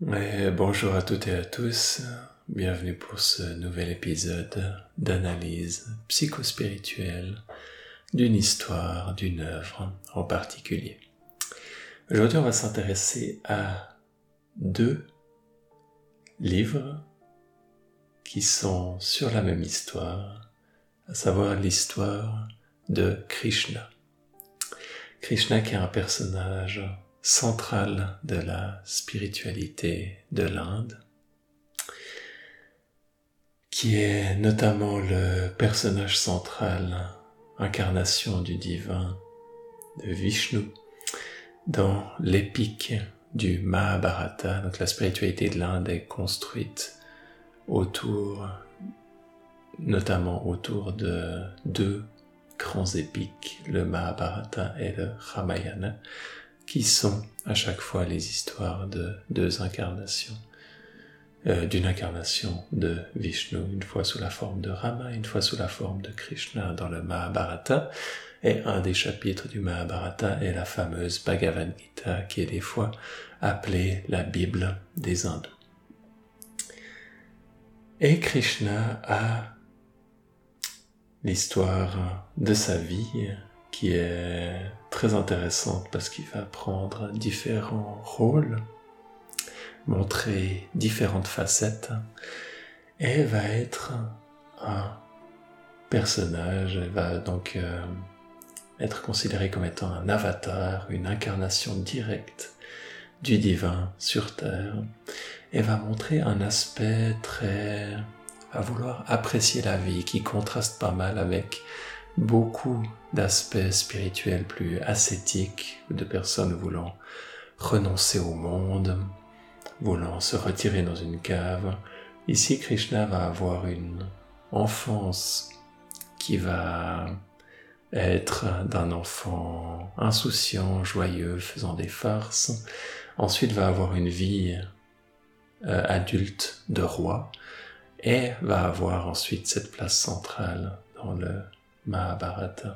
bonjour à toutes et à tous, bienvenue pour ce nouvel épisode d'analyse psychospirituelle d'une histoire, d'une œuvre en particulier. Aujourd'hui on va s'intéresser à deux livres qui sont sur la même histoire, à savoir l'histoire de Krishna. Krishna qui est un personnage central de la spiritualité de l'Inde, qui est notamment le personnage central, incarnation du divin de Vishnu, dans l'épique du Mahabharata. Donc la spiritualité de l'Inde est construite autour, notamment autour de deux grands épiques, le Mahabharata et le Ramayana, qui sont à chaque fois les histoires de deux incarnations, euh, d'une incarnation de Vishnu, une fois sous la forme de Rama, une fois sous la forme de Krishna dans le Mahabharata, et un des chapitres du Mahabharata est la fameuse Bhagavad Gita, qui est des fois appelée la Bible des hindous. Et Krishna a l'histoire de sa vie qui est très intéressante parce qu'il va prendre différents rôles, montrer différentes facettes et va être un personnage, il va donc euh, être considéré comme étant un avatar, une incarnation directe du divin sur Terre et va montrer un aspect très à vouloir apprécier la vie qui contraste pas mal avec beaucoup d'aspects spirituels plus ascétiques de personnes voulant renoncer au monde, voulant se retirer dans une cave. Ici, Krishna va avoir une enfance qui va être d'un enfant insouciant, joyeux, faisant des farces. Ensuite va avoir une vie euh, adulte de roi et va avoir ensuite cette place centrale dans le Mahabharata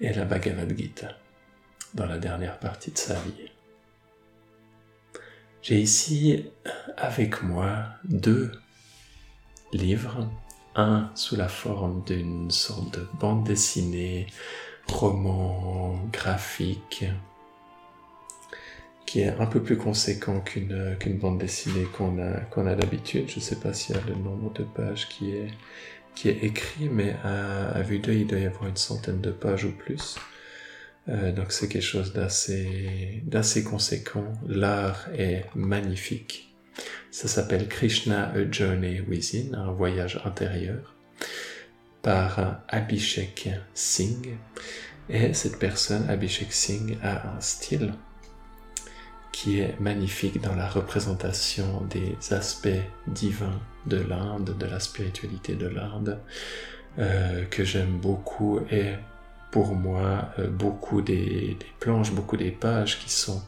et la Bhagavad Gita dans la dernière partie de sa vie. J'ai ici avec moi deux livres, un sous la forme d'une sorte de bande dessinée, roman graphique, qui est un peu plus conséquent qu'une bande dessinée qu'on a qu'on a d'habitude. Je ne sais pas s'il y a le nombre de pages qui est qui est écrit, mais à, vue d'œil, il doit y avoir une centaine de pages ou plus. Euh, donc c'est quelque chose d'assez, d'assez conséquent. L'art est magnifique. Ça s'appelle Krishna A Journey Within, un voyage intérieur, par Abhishek Singh. Et cette personne, Abhishek Singh, a un style qui est magnifique dans la représentation des aspects divins de l'Inde, de la spiritualité de l'Inde, euh, que j'aime beaucoup et pour moi euh, beaucoup des, planches, beaucoup des pages qui sont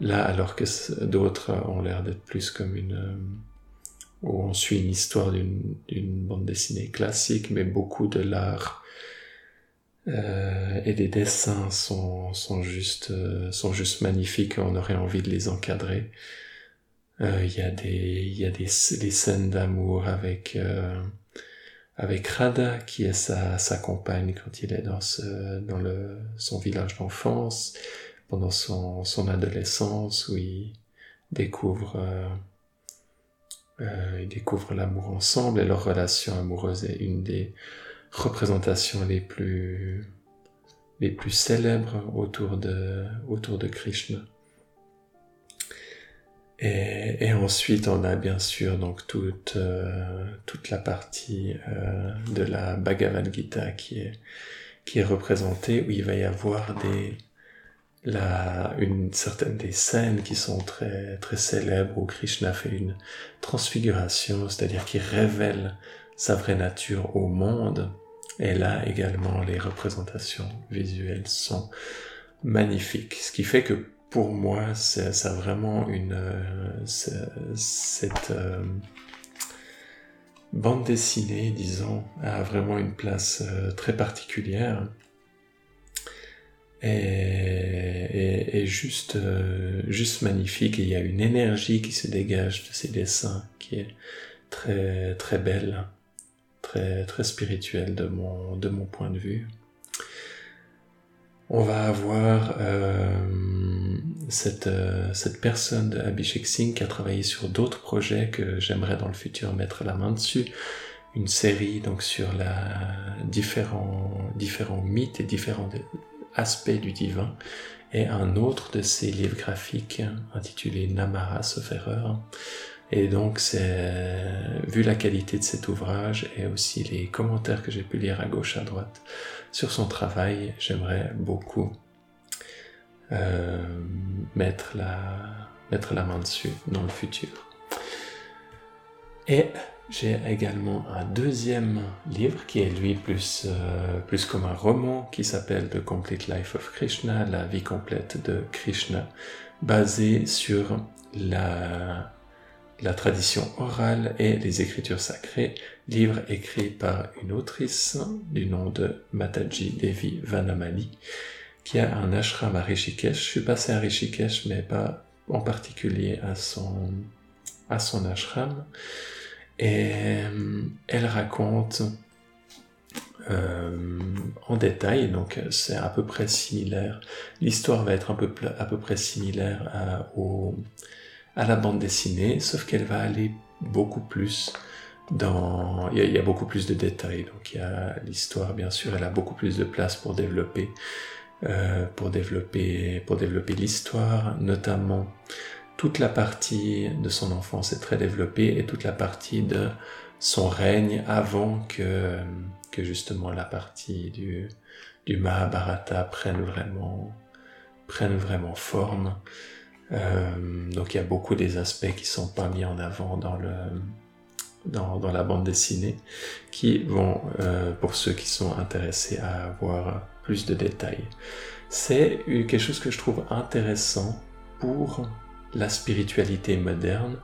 là alors que d'autres ont l'air d'être plus comme une... Euh, où on suit une histoire d'une bande dessinée classique, mais beaucoup de l'art et les dessins sont, juste, sont juste magnifiques, on aurait envie de les encadrer. Euh, il y a des, il y a des, des scènes d'amour avec, avec Radha, qui est sa, sa compagne quand il est dans, ce, dans le, son village d'enfance, pendant son, son adolescence, où il découvre, euh, ils découvrent l'amour ensemble et leur relation amoureuse est une des représentations les plus, les plus célèbres autour de, autour de Krishna. Et, et, ensuite, on a bien sûr donc toute, euh, toute la partie euh, de la Bhagavad Gita qui est, qui est représentée, où il va y avoir des, la, une certaine des scènes qui sont très, très célèbres, où Krishna fait une transfiguration, c'est-à-dire qu'il révèle sa vraie nature au monde, et là également, les représentations visuelles sont magnifiques. Ce qui fait que pour moi, ça vraiment une... Euh, cette euh, bande dessinée, disons, a vraiment une place euh, très particulière. est, juste, juste magnifique et il y a une énergie qui se dégage de ces dessins qui est très, très belle, très, très spirituelle de mon, de mon point de vue. On va avoir euh, cette, euh, cette personne de Abhishek Singh qui a travaillé sur d'autres projets que j'aimerais dans le futur mettre la main dessus. Une série donc sur la différents différents mythes et différents aspects du divin. Et un autre de ses livres graphiques intitulé Namara sauf erreur et donc c'est vu la qualité de cet ouvrage et aussi les commentaires que j'ai pu lire à gauche à droite sur son travail j'aimerais beaucoup euh, mettre la mettre la main dessus dans le futur. Et j'ai également un deuxième livre qui est lui plus, euh, plus comme un roman qui s'appelle The Complete Life of Krishna, la vie complète de Krishna, basé sur la, la tradition orale et les écritures sacrées, livre écrit par une autrice du nom de Mataji Devi Vanamali, qui a un ashram à Rishikesh. Je suis passé à Rishikesh, mais pas en particulier à son, à son ashram. Et euh, elle raconte euh, en détail, donc c'est à peu près similaire. L'histoire va être un peu, à peu près similaire au, à la bande dessinée, sauf qu'elle va aller beaucoup plus dans... Il y, a, beaucoup plus de détails, donc il y a l'histoire, bien sûr, elle a beaucoup plus de place pour développer, euh, pour développer, pour développer l'histoire, notamment toute la partie de son enfance est très développée et toute la partie de son règne avant que, que justement la partie du, du Mahabharata prenne vraiment, prenne vraiment forme. Euh, donc il y a beaucoup des aspects qui sont pas mis en avant dans le dans, la bande dessinée qui vont euh, pour ceux qui sont intéressés à avoir plus de détails. C'est quelque chose que je trouve intéressant pour la spiritualité moderne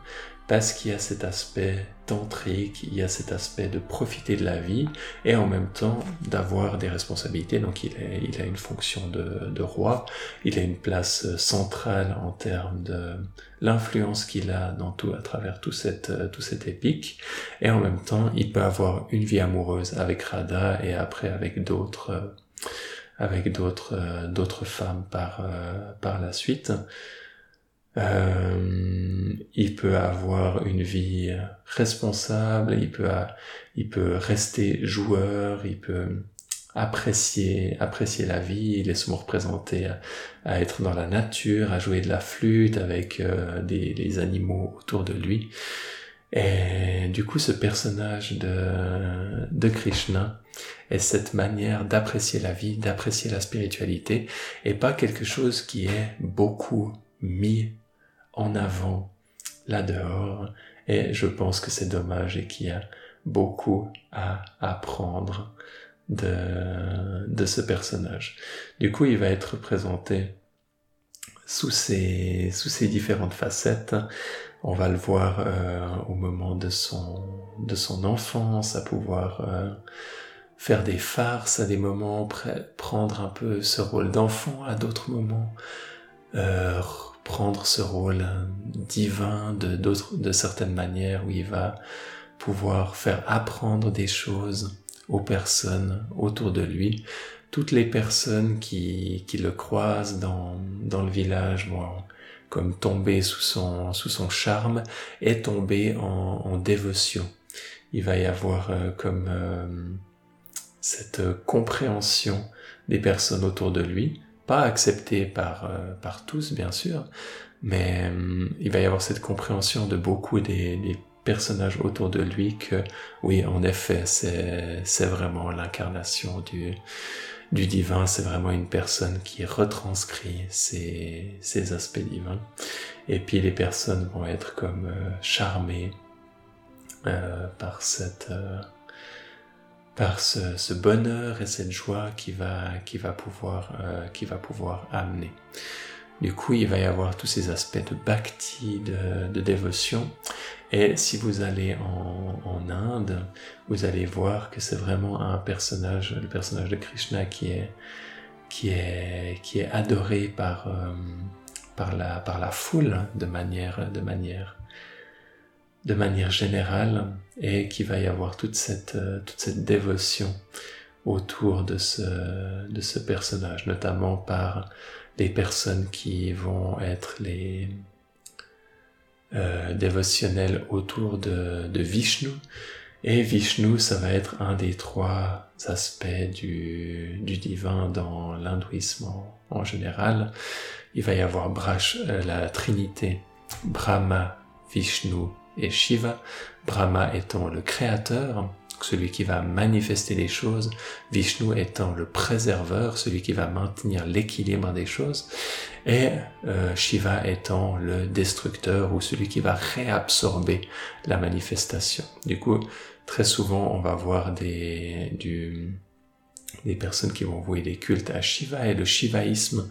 parce qu'il y a cet aspect tantrique, il y a cet aspect de profiter de la vie et en même temps d'avoir des responsabilités. Donc il, a une fonction de, roi, il a une place centrale en termes de l'influence qu'il a dans tout, à travers tout cette, tout cet épique. Et en même temps, il peut avoir une vie amoureuse avec Radha et après avec d'autres, avec d'autres, d'autres femmes par, par la suite. Euh, il peut avoir une vie responsable, il peut, il peut rester joueur, il peut apprécier, apprécier la vie, il est souvent représenté à, être dans la nature, à jouer de la flûte avec euh, des, les animaux autour de lui. Et du coup, ce personnage de, de Krishna est cette manière d'apprécier la vie, d'apprécier la spiritualité, et pas quelque chose qui est beaucoup mis en avant là dehors et je pense que c'est dommage et qu'il y a beaucoup à apprendre de, de ce personnage. Du coup, il va être présenté sous ses, sous ses différentes facettes. On va le voir euh, au moment de son, de son enfance, à pouvoir euh, faire des farces à des moments, prendre un peu ce rôle d'enfant à d'autres moments, euh, prendre ce rôle divin de, d'autres, de certaines manières où il va pouvoir faire apprendre des choses aux personnes autour de lui. Toutes les personnes qui, qui le croisent dans, dans le village vont comme tomber sous son, sous son charme et tomber en, dévotion. Il va y avoir euh, comme euh, cette compréhension des personnes autour de lui, accepté par, euh, par tous, bien sûr, mais euh, il va y avoir cette compréhension de beaucoup des, personnages autour de lui que, oui, en effet, c'est, vraiment l'incarnation du, du divin, c'est vraiment une personne qui retranscrit ces, ces aspects divins. Et puis les personnes vont être comme euh, charmées par cette par ce, ce, bonheur et cette joie qui va, qui va pouvoir, euh, qui va pouvoir amener. Du coup, il va y avoir tous ces aspects de bhakti, de, dévotion. Et si vous allez en, en Inde, vous allez voir que c'est vraiment un personnage, le personnage de Krishna qui est, qui est, qui est adoré par, euh, par, la, par la foule de manière, de, manière, de manière générale et qu'il va y avoir toute cette, euh, toute cette dévotion autour de ce, de ce personnage, notamment par les personnes qui vont être les euh, autour de, de Vishnu. Et Vishnu, ça va être un des trois aspects du, du divin dans l'hindouisme en, général. Il va y avoir Brash, euh, la trinité Brahma, Vishnu et Shiva. Brahma étant le créateur, celui qui va manifester les choses, Vishnu étant le préserveur, celui qui va maintenir l'équilibre des choses, et euh, Shiva étant le destructeur ou celui qui va réabsorber la manifestation. Du coup, très souvent, on va voir des, du, des personnes qui vont vouer des cultes à Shiva et le shivaïsme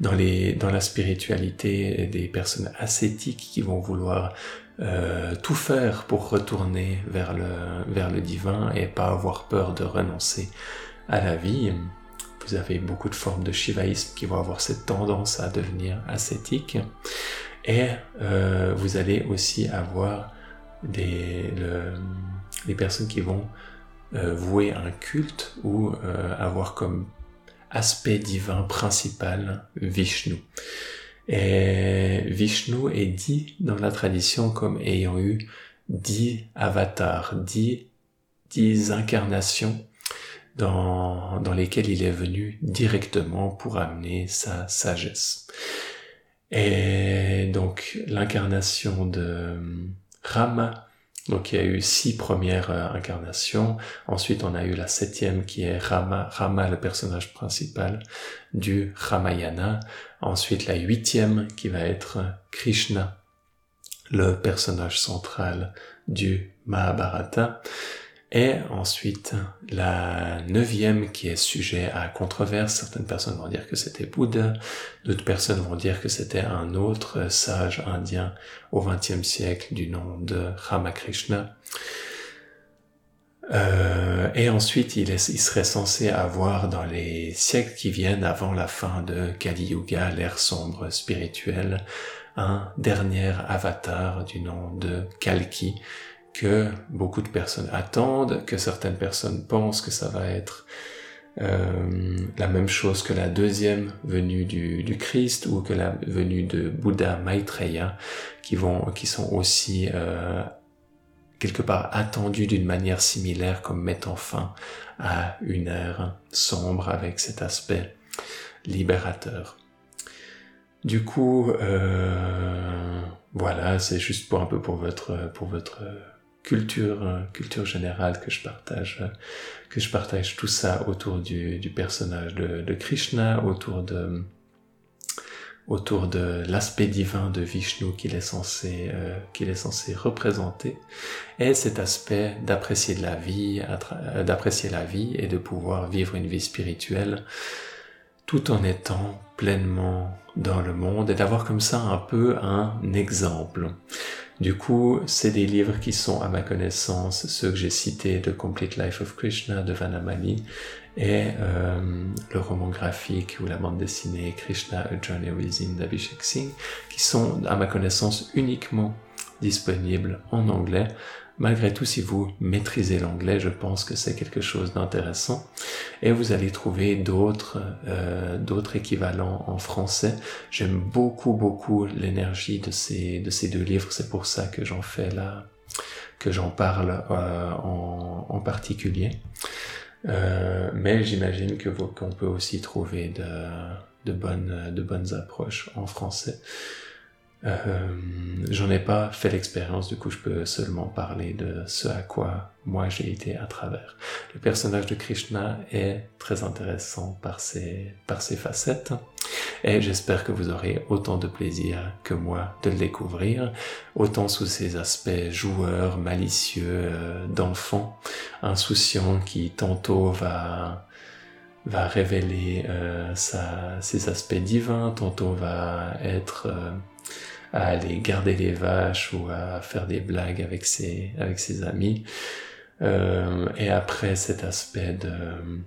dans, les, dans la spiritualité, des personnes ascétiques qui vont vouloir euh, tout faire pour retourner vers le, vers le divin et pas avoir peur de renoncer à la vie. Vous avez beaucoup de formes de shivaïsme qui vont avoir cette tendance à devenir ascétiques. Et euh, vous allez aussi avoir des, personnes qui vont euh, vouer un culte ou avoir comme aspect divin principal Vishnu. Et Vishnu est dit dans la tradition comme ayant eu dix avatars, dix, dix incarnations dans, dans lesquelles il est venu directement pour amener sa sagesse. Et donc l'incarnation de Rama, donc il y a eu six premières euh, incarnations. Ensuite, on a eu la septième qui est Rama, Rama le personnage principal du Ramayana. Ensuite, la huitième qui va être Krishna, le personnage central du Mahabharata. Et ensuite, la neuvième qui est sujet à controverse. Certaines personnes vont dire que c'était Bouddha, d'autres personnes vont dire que c'était un autre sage indien au XXe siècle du nom de Ramakrishna. Euh, et ensuite, il, serait censé avoir dans les siècles qui viennent avant la fin de Kali Yuga, l'ère sombre spirituelle, un dernier avatar du nom de Kalki, que beaucoup de personnes attendent, que certaines personnes pensent que ça va être euh, la même chose que la deuxième venue du, Christ ou que la venue de Bouddha Maitreya, qui vont, qui sont aussi euh, quelque part attendus d'une manière similaire comme mettant fin à une ère sombre avec cet aspect libérateur. Du coup, euh, voilà, c'est juste pour un peu pour votre pour votre culture, euh, culture générale que je partage, euh, que je partage tout ça autour du, du personnage de, de, Krishna, autour de, autour de l'aspect divin de Vishnu qu'il est censé, euh, qu'il est censé représenter, et cet aspect d'apprécier de la vie, d'apprécier la vie et de pouvoir vivre une vie spirituelle tout en étant pleinement dans le monde et d'avoir comme ça un peu un exemple. Du coup, c'est des livres qui sont, à ma connaissance, ceux que j'ai cités, The Complete Life of Krishna de Vanamali et euh, le roman graphique ou la bande dessinée Krishna A Journey Within d'Abhishek Singh, qui sont, à ma connaissance, uniquement disponibles en anglais Malgré tout, si vous maîtrisez l'anglais, je pense que c'est quelque chose d'intéressant. Et vous allez trouver d'autres euh, d'autres équivalents en français. J'aime beaucoup beaucoup l'énergie de ces de ces deux livres. C'est pour ça que j'en fais là, que j'en parle euh, en, en, particulier. Euh, mais j'imagine que qu'on peut aussi trouver de, de bonnes de bonnes approches en français. Euh, J'en ai pas fait l'expérience, du coup je peux seulement parler de ce à quoi moi j'ai été à travers. Le personnage de Krishna est très intéressant par ses, par ses facettes et j'espère que vous aurez autant de plaisir que moi de le découvrir, autant sous ses aspects joueurs, malicieux, euh, d'enfant, insouciant qui tantôt va va révéler euh, ses aspects divins, tantôt va être à aller garder les vaches ou à faire des blagues avec ses, amis. Euh, et après cet aspect de,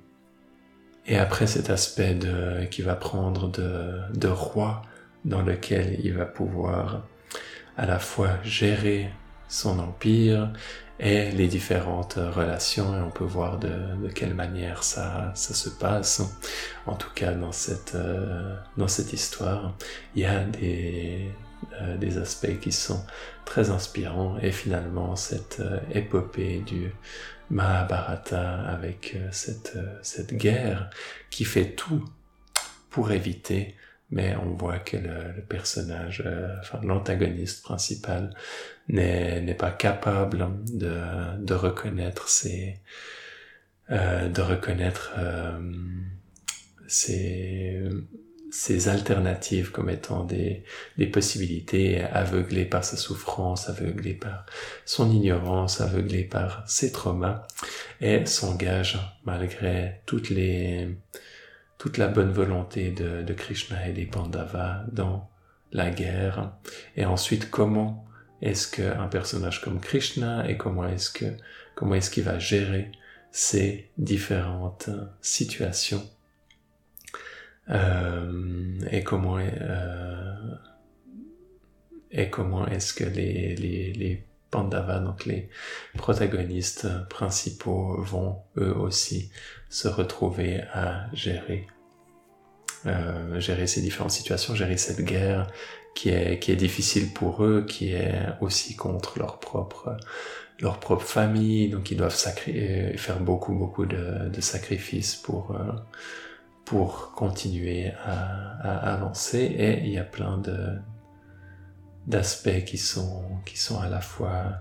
Et après cet aspect de, qui va prendre de, de roi dans lequel il va pouvoir à la fois gérer son empire et les différentes relations et on peut voir de, quelle manière ça, ça se passe. En tout cas, dans cette, euh, dans cette histoire, il y a des, euh, des aspects qui sont très inspirants et finalement cette euh, épopée du Mahabharata avec cette, cette guerre qui fait tout pour éviter mais on voit que le, personnage, euh, enfin l'antagoniste principal, n'est pas capable de, de reconnaître ses, euh, de reconnaître euh, alternatives comme étant des, des possibilités, aveuglé par sa souffrance, aveuglé par son ignorance, aveuglé par ses traumas, et s'engage malgré toutes les toute la bonne volonté de, Krishna et des Pandavas dans la guerre. Et ensuite comment est-ce qu'un personnage comme Krishna et comment est-ce que comment est-ce qu'il va gérer ces différentes situations? Euh, et comment euh, et comment est-ce que les, les, les Pandavas, donc les protagonistes principaux, vont eux aussi se retrouver à gérer euh, gérer ces différentes situations, gérer cette guerre qui est qui est difficile pour eux, qui est aussi contre leur propre leur propre famille, donc ils doivent sacrer, faire beaucoup beaucoup de, sacrifices pour euh, pour continuer à, avancer. Et il y a plein de d'aspects qui sont qui sont à la fois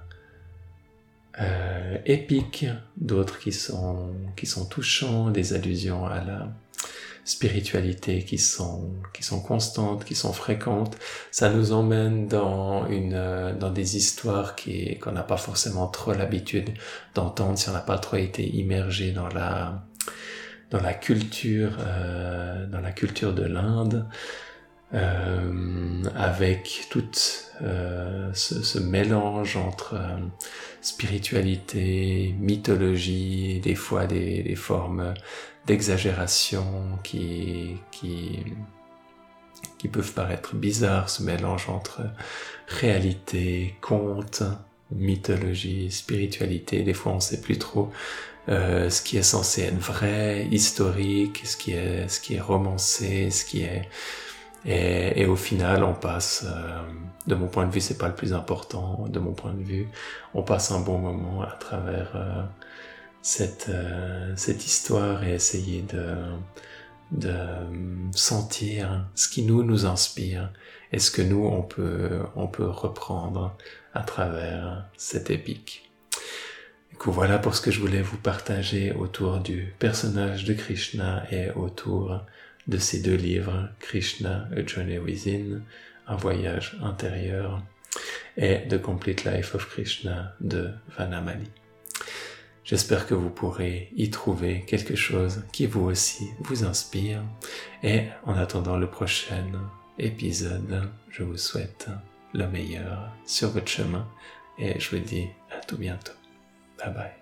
euh, épiques, d'autres qui sont qui sont touchants, des allusions à la spiritualité qui sont qui sont constantes, qui sont fréquentes. Ça nous emmène dans une euh, dans des histoires qui qu'on n'a pas forcément trop l'habitude d'entendre si on n'a pas trop été immergé dans la dans la culture euh, dans la culture de l'Inde. Euh, avec tout euh, ce, ce, mélange entre euh, spiritualité, mythologie, des fois des, des formes d'exagération qui, qui, qui peuvent paraître bizarres, ce mélange entre réalité, conte, mythologie, spiritualité. Des fois, on sait plus trop euh, ce qui est censé être vrai, historique, ce qui est, ce qui est romancé, ce qui est et, et, au final, on passe, euh, de mon point de vue, c'est pas le plus important. De mon point de vue, on passe un bon moment à travers euh, cette, euh, cette histoire et essayer de, de sentir ce qui nous nous inspire et ce que nous on peut, on peut reprendre à travers cette épique. Du coup, voilà pour ce que je voulais vous partager autour du personnage de Krishna et autour de ces deux livres, Krishna, A Journey Within, un voyage intérieur, et The Complete Life of Krishna de Vanamali. J'espère que vous pourrez y trouver quelque chose qui vous aussi vous inspire. Et en attendant le prochain épisode, je vous souhaite le meilleur sur votre chemin et je vous dis à tout bientôt. Bye bye.